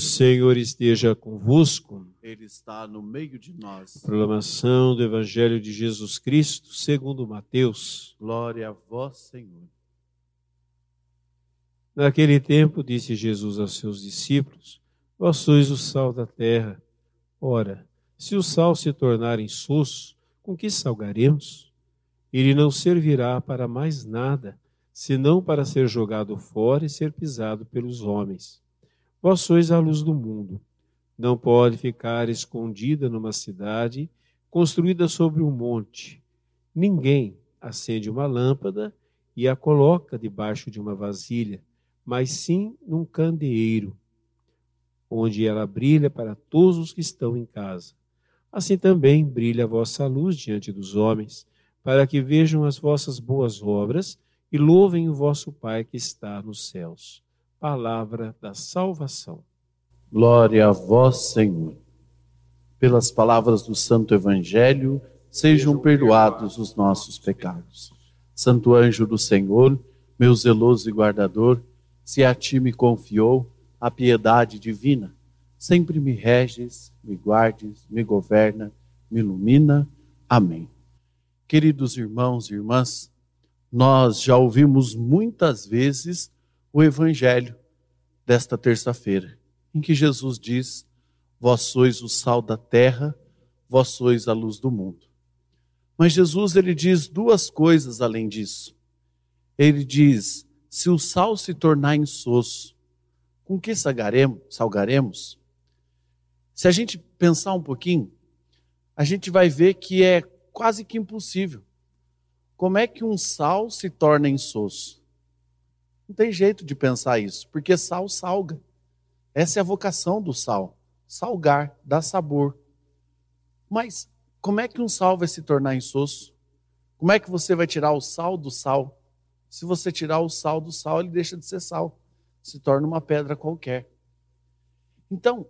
Senhor esteja convosco. Ele está no meio de nós. Proclamação do Evangelho de Jesus Cristo, segundo Mateus. Glória a vós, Senhor. Naquele tempo, disse Jesus aos seus discípulos: Vós sois o sal da terra. Ora, se o sal se tornar insosso, com que salgaremos? Ele não servirá para mais nada, senão para ser jogado fora e ser pisado pelos homens. Vós sois a luz do mundo. Não pode ficar escondida numa cidade construída sobre um monte. Ninguém acende uma lâmpada e a coloca debaixo de uma vasilha, mas sim num candeeiro, onde ela brilha para todos os que estão em casa. Assim também brilha a vossa luz diante dos homens, para que vejam as vossas boas obras e louvem o vosso Pai que está nos céus. Palavra da salvação. Glória a vós, Senhor. Pelas palavras do Santo Evangelho, sejam perdoados os nossos pecados. Santo anjo do Senhor, meu zeloso e guardador, se a ti me confiou a piedade divina, sempre me reges, me guardes, me governa, me ilumina. Amém. Queridos irmãos e irmãs, nós já ouvimos muitas vezes o evangelho desta terça-feira, em que Jesus diz: Vós sois o sal da terra, vós sois a luz do mundo. Mas Jesus ele diz duas coisas além disso. Ele diz: se o sal se tornar insosso, com que salgaremos? salgaremos? Se a gente pensar um pouquinho, a gente vai ver que é quase que impossível. Como é que um sal se torna insosso? Não tem jeito de pensar isso, porque sal salga. Essa é a vocação do sal: salgar, dar sabor. Mas como é que um sal vai se tornar insosso? Como é que você vai tirar o sal do sal? Se você tirar o sal do sal, ele deixa de ser sal, se torna uma pedra qualquer. Então,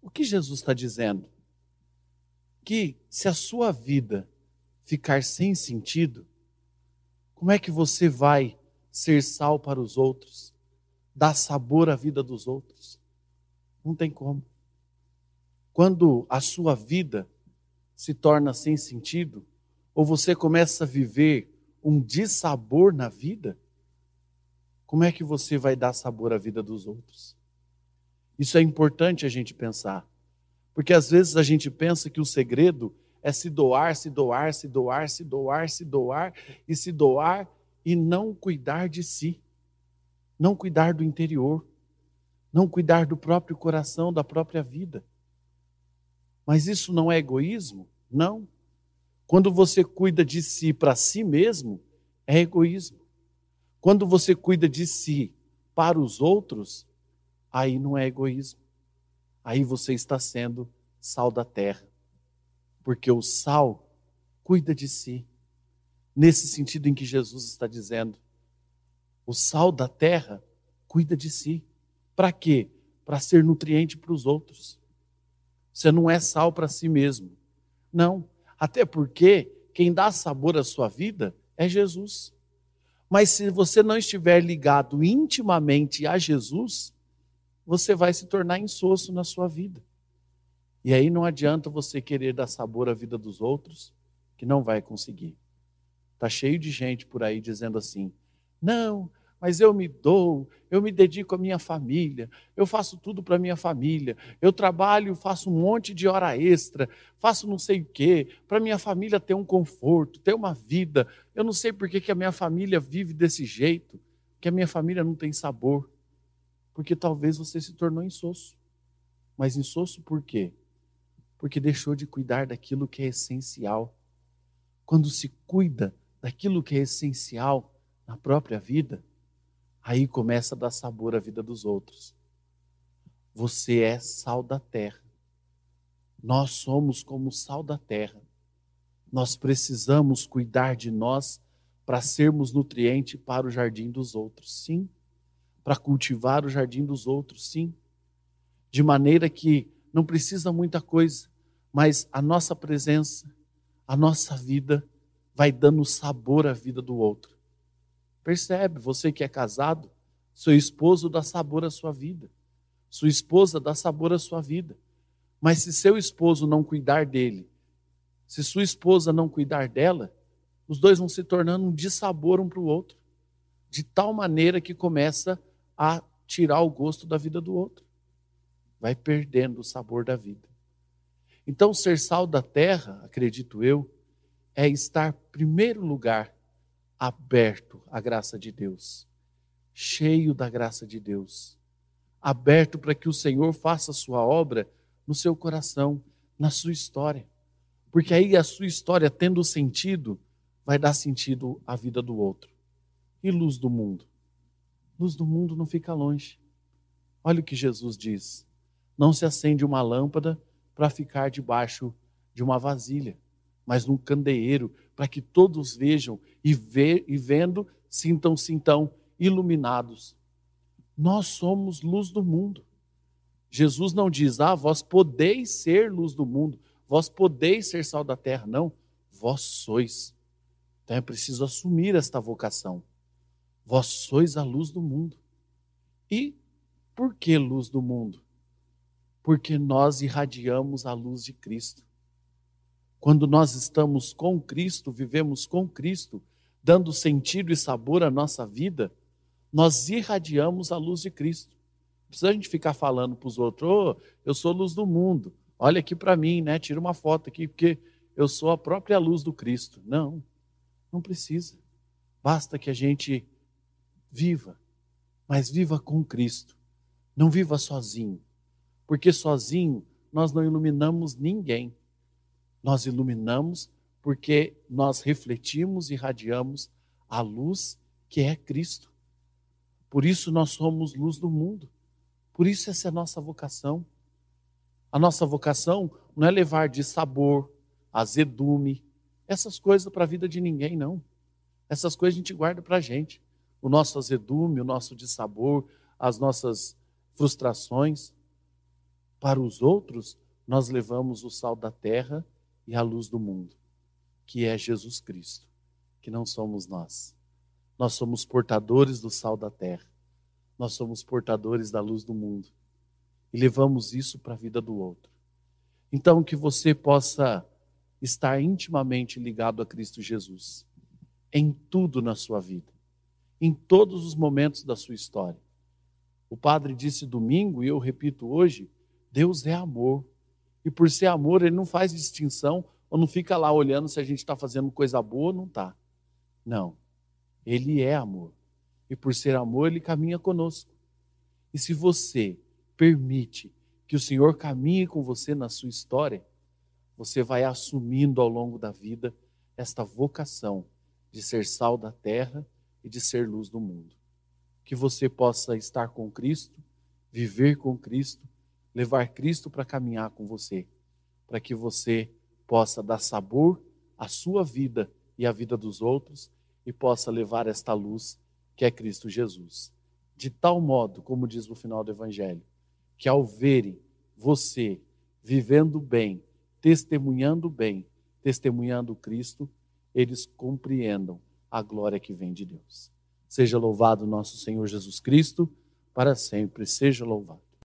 o que Jesus está dizendo? Que se a sua vida ficar sem sentido, como é que você vai ser sal para os outros? Dar sabor à vida dos outros? Não tem como. Quando a sua vida se torna sem sentido, ou você começa a viver um dissabor na vida, como é que você vai dar sabor à vida dos outros? Isso é importante a gente pensar. Porque às vezes a gente pensa que o segredo é se doar, se doar, se doar, se doar, se doar e se doar e não cuidar de si, não cuidar do interior, não cuidar do próprio coração, da própria vida. Mas isso não é egoísmo? Não. Quando você cuida de si para si mesmo, é egoísmo. Quando você cuida de si para os outros, aí não é egoísmo. Aí você está sendo sal da terra porque o sal cuida de si. Nesse sentido em que Jesus está dizendo, o sal da terra cuida de si. Para quê? Para ser nutriente para os outros. Você não é sal para si mesmo. Não. Até porque quem dá sabor à sua vida é Jesus. Mas se você não estiver ligado intimamente a Jesus, você vai se tornar insosso na sua vida. E aí não adianta você querer dar sabor à vida dos outros, que não vai conseguir. Está cheio de gente por aí dizendo assim: não, mas eu me dou, eu me dedico à minha família, eu faço tudo para minha família, eu trabalho, faço um monte de hora extra, faço não sei o quê, para minha família ter um conforto, ter uma vida. Eu não sei por que, que a minha família vive desse jeito, que a minha família não tem sabor. Porque talvez você se tornou insosso. Mas insosso por quê? porque deixou de cuidar daquilo que é essencial. Quando se cuida daquilo que é essencial na própria vida, aí começa a dar sabor à vida dos outros. Você é sal da terra. Nós somos como sal da terra. Nós precisamos cuidar de nós para sermos nutriente para o jardim dos outros, sim. Para cultivar o jardim dos outros, sim. De maneira que não precisa muita coisa mas a nossa presença, a nossa vida vai dando sabor à vida do outro. Percebe, você que é casado, seu esposo dá sabor à sua vida. Sua esposa dá sabor à sua vida. Mas se seu esposo não cuidar dele, se sua esposa não cuidar dela, os dois vão se tornando um dissabor um para o outro, de tal maneira que começa a tirar o gosto da vida do outro. Vai perdendo o sabor da vida. Então, ser sal da terra, acredito eu, é estar, primeiro lugar, aberto à graça de Deus, cheio da graça de Deus, aberto para que o Senhor faça a sua obra no seu coração, na sua história. Porque aí a sua história, tendo sentido, vai dar sentido à vida do outro. E luz do mundo? Luz do mundo não fica longe. Olha o que Jesus diz: não se acende uma lâmpada para ficar debaixo de uma vasilha, mas num candeeiro, para que todos vejam e, ver, e vendo, sintam-se então iluminados. Nós somos luz do mundo. Jesus não diz, ah, vós podeis ser luz do mundo, vós podeis ser sal da terra. Não, vós sois. Então é preciso assumir esta vocação. Vós sois a luz do mundo. E por que luz do mundo? Porque nós irradiamos a luz de Cristo. Quando nós estamos com Cristo, vivemos com Cristo, dando sentido e sabor à nossa vida, nós irradiamos a luz de Cristo precisa a gente ficar falando para os outros, oh, eu sou luz do mundo, olha aqui para mim, né? Tira uma foto aqui, porque eu sou a própria luz do Cristo. Não, não precisa. Basta que a gente viva, mas viva com Cristo. Não viva sozinho, porque sozinho nós não iluminamos ninguém. Nós iluminamos porque nós refletimos e irradiamos a luz que é Cristo. Por isso nós somos luz do mundo. Por isso, essa é a nossa vocação. A nossa vocação não é levar de sabor, azedume, essas coisas para a vida de ninguém, não. Essas coisas a gente guarda para a gente. O nosso azedume, o nosso dissabor, as nossas frustrações. Para os outros, nós levamos o sal da terra e a luz do mundo, que é Jesus Cristo, que não somos nós. Nós somos portadores do sal da terra nós somos portadores da luz do mundo e levamos isso para a vida do outro. Então, que você possa estar intimamente ligado a Cristo Jesus em tudo na sua vida, em todos os momentos da sua história. O padre disse domingo, e eu repito hoje: Deus é amor. E por ser amor, ele não faz distinção ou não fica lá olhando se a gente está fazendo coisa boa ou não está. Não. Ele é amor e por ser amor, ele caminha conosco. E se você permite que o Senhor caminhe com você na sua história, você vai assumindo ao longo da vida esta vocação de ser sal da terra e de ser luz do mundo. Que você possa estar com Cristo, viver com Cristo, levar Cristo para caminhar com você, para que você possa dar sabor à sua vida e à vida dos outros e possa levar esta luz que é Cristo Jesus. De tal modo, como diz no final do Evangelho, que ao verem você vivendo bem, testemunhando bem, testemunhando Cristo, eles compreendam a glória que vem de Deus. Seja louvado nosso Senhor Jesus Cristo, para sempre seja louvado.